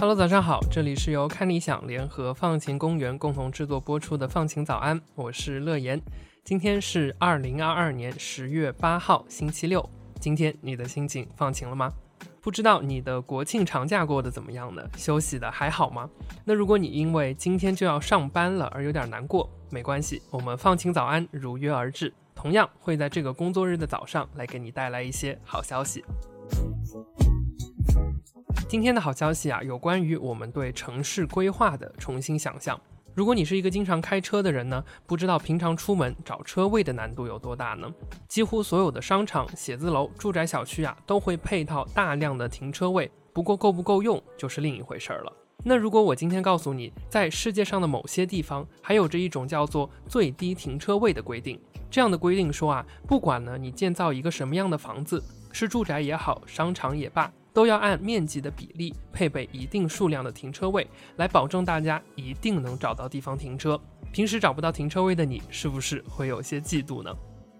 Hello，早上好，这里是由看理想联合放晴公园共同制作播出的《放晴早安》，我是乐言。今天是二零二二年十月八号，星期六。今天你的心情放晴了吗？不知道你的国庆长假过得怎么样呢？休息的还好吗？那如果你因为今天就要上班了而有点难过，没关系，我们放晴早安如约而至，同样会在这个工作日的早上来给你带来一些好消息。今天的好消息啊，有关于我们对城市规划的重新想象。如果你是一个经常开车的人呢，不知道平常出门找车位的难度有多大呢？几乎所有的商场、写字楼、住宅小区啊，都会配套大量的停车位，不过够不够用就是另一回事儿了。那如果我今天告诉你，在世界上的某些地方还有着一种叫做最低停车位的规定，这样的规定说啊，不管呢你建造一个什么样的房子，是住宅也好，商场也罢。都要按面积的比例配备一定数量的停车位，来保证大家一定能找到地方停车。平时找不到停车位的你，是不是会有些嫉妒呢？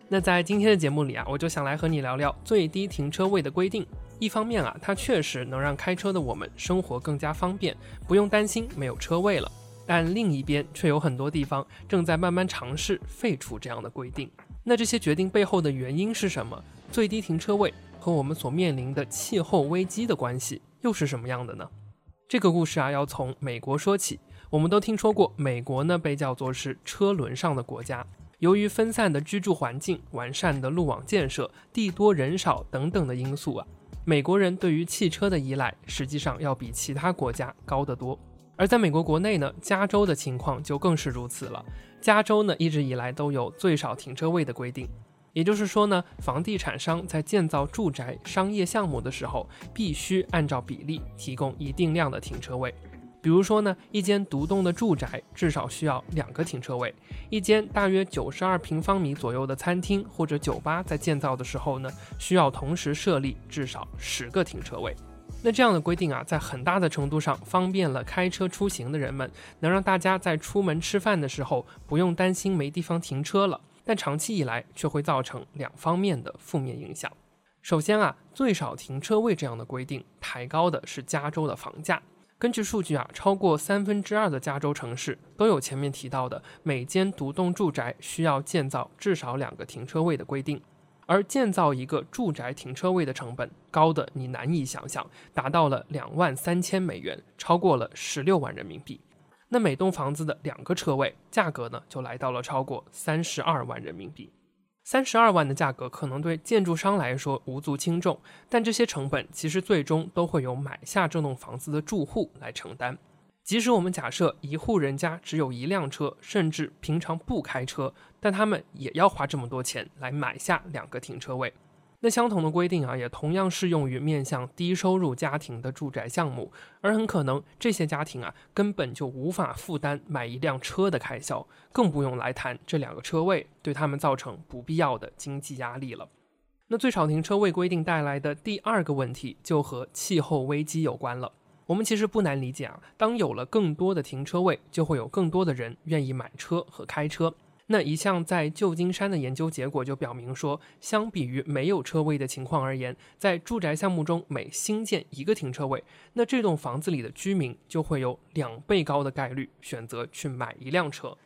那在今天的节目里啊，我就想来和你聊聊最低停车位的规定。一方面啊，它确实能让开车的我们生活更加方便，不用担心没有车位了。但另一边却有很多地方正在慢慢尝试废除这样的规定。那这些决定背后的原因是什么？最低停车位。和我们所面临的气候危机的关系又是什么样的呢？这个故事啊，要从美国说起。我们都听说过，美国呢被叫做是车轮上的国家。由于分散的居住环境、完善的路网建设、地多人少等等的因素啊，美国人对于汽车的依赖实际上要比其他国家高得多。而在美国国内呢，加州的情况就更是如此了。加州呢一直以来都有最少停车位的规定。也就是说呢，房地产商在建造住宅、商业项目的时候，必须按照比例提供一定量的停车位。比如说呢，一间独栋的住宅至少需要两个停车位，一间大约九十二平方米左右的餐厅或者酒吧在建造的时候呢，需要同时设立至少十个停车位。那这样的规定啊，在很大的程度上方便了开车出行的人们，能让大家在出门吃饭的时候不用担心没地方停车了。但长期以来却会造成两方面的负面影响。首先啊，最少停车位这样的规定抬高的是加州的房价。根据数据啊，超过三分之二的加州城市都有前面提到的每间独栋住宅需要建造至少两个停车位的规定。而建造一个住宅停车位的成本高的你难以想象，达到了两万三千美元，超过了十六万人民币。那每栋房子的两个车位价格呢，就来到了超过三十二万人民币。三十二万的价格可能对建筑商来说无足轻重，但这些成本其实最终都会由买下这栋房子的住户来承担。即使我们假设一户人家只有一辆车，甚至平常不开车，但他们也要花这么多钱来买下两个停车位。那相同的规定啊，也同样适用于面向低收入家庭的住宅项目，而很可能这些家庭啊，根本就无法负担买一辆车的开销，更不用来谈这两个车位对他们造成不必要的经济压力了。那最少停车位规定带来的第二个问题，就和气候危机有关了。我们其实不难理解啊，当有了更多的停车位，就会有更多的人愿意买车和开车。那一项在旧金山的研究结果就表明说，相比于没有车位的情况而言，在住宅项目中每新建一个停车位，那这栋房子里的居民就会有两倍高的概率选择去买一辆车。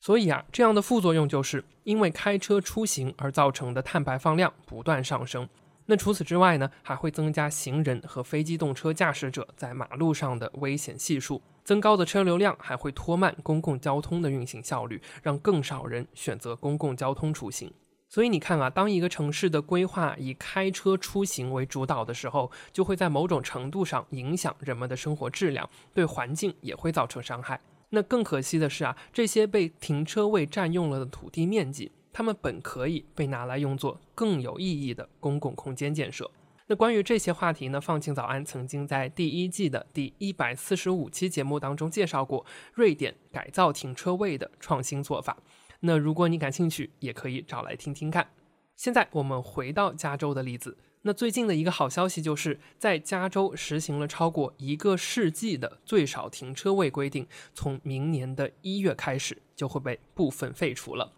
所以啊，这样的副作用就是因为开车出行而造成的碳排放量不断上升。那除此之外呢，还会增加行人和非机动车驾驶者在马路上的危险系数。增高的车流量还会拖慢公共交通的运行效率，让更少人选择公共交通出行。所以你看啊，当一个城市的规划以开车出行为主导的时候，就会在某种程度上影响人们的生活质量，对环境也会造成伤害。那更可惜的是啊，这些被停车位占用了的土地面积，它们本可以被拿来用作更有意义的公共空间建设。那关于这些话题呢？放晴早安曾经在第一季的第一百四十五期节目当中介绍过瑞典改造停车位的创新做法。那如果你感兴趣，也可以找来听听看。现在我们回到加州的例子，那最近的一个好消息就是在加州实行了超过一个世纪的最少停车位规定，从明年的一月开始就会被部分废除了。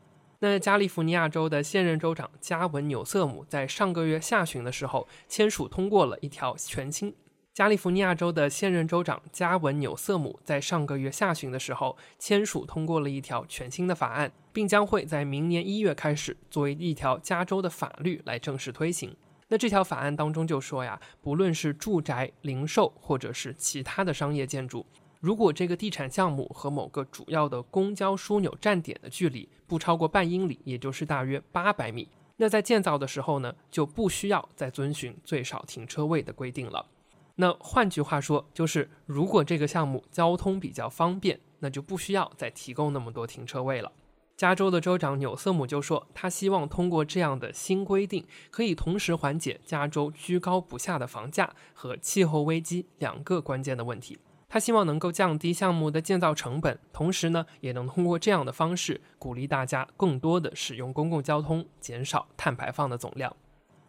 那加利福尼亚州的现任州长加文纽瑟姆在上个月下旬的时候签署通过了一条全新。加利福尼亚州的现任州长加文纽瑟姆在上个月下旬的时候签署通过了一条全新的法案，并将会在明年一月开始作为一条加州的法律来正式推行。那这条法案当中就说呀，不论是住宅、零售或者是其他的商业建筑。如果这个地产项目和某个主要的公交枢纽站点的距离不超过半英里，也就是大约八百米，那在建造的时候呢，就不需要再遵循最少停车位的规定了。那换句话说，就是如果这个项目交通比较方便，那就不需要再提供那么多停车位了。加州的州长纽瑟姆就说，他希望通过这样的新规定，可以同时缓解加州居高不下的房价和气候危机两个关键的问题。他希望能够降低项目的建造成本，同时呢，也能通过这样的方式鼓励大家更多的使用公共交通，减少碳排放的总量。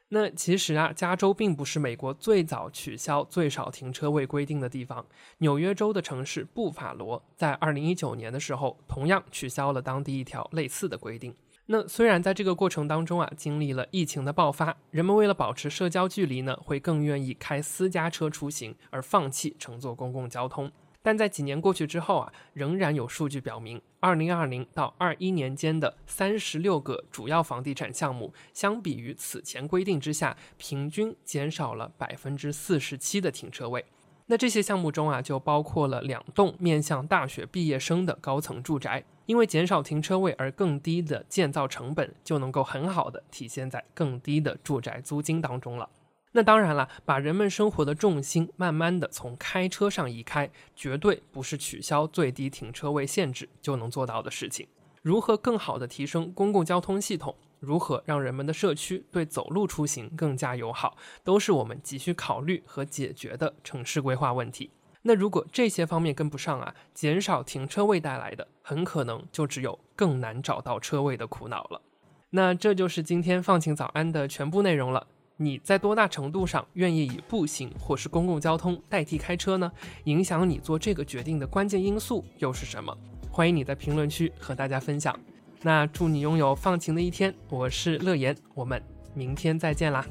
那其实啊，加州并不是美国最早取消最少停车位规定的地方。纽约州的城市布法罗在二零一九年的时候，同样取消了当地一条类似的规定。那虽然在这个过程当中啊，经历了疫情的爆发，人们为了保持社交距离呢，会更愿意开私家车出行，而放弃乘坐公共交通。但在几年过去之后啊，仍然有数据表明，二零二零到二一年间的三十六个主要房地产项目，相比于此前规定之下，平均减少了百分之四十七的停车位。那这些项目中啊，就包括了两栋面向大学毕业生的高层住宅。因为减少停车位而更低的建造成本，就能够很好的体现在更低的住宅租金当中了。那当然了，把人们生活的重心慢慢的从开车上移开，绝对不是取消最低停车位限制就能做到的事情。如何更好的提升公共交通系统，如何让人们的社区对走路出行更加友好，都是我们急需考虑和解决的城市规划问题。那如果这些方面跟不上啊，减少停车位带来的，很可能就只有更难找到车位的苦恼了。那这就是今天放晴早安的全部内容了。你在多大程度上愿意以步行或是公共交通代替开车呢？影响你做这个决定的关键因素又是什么？欢迎你在评论区和大家分享。那祝你拥有放晴的一天。我是乐言，我们明天再见啦。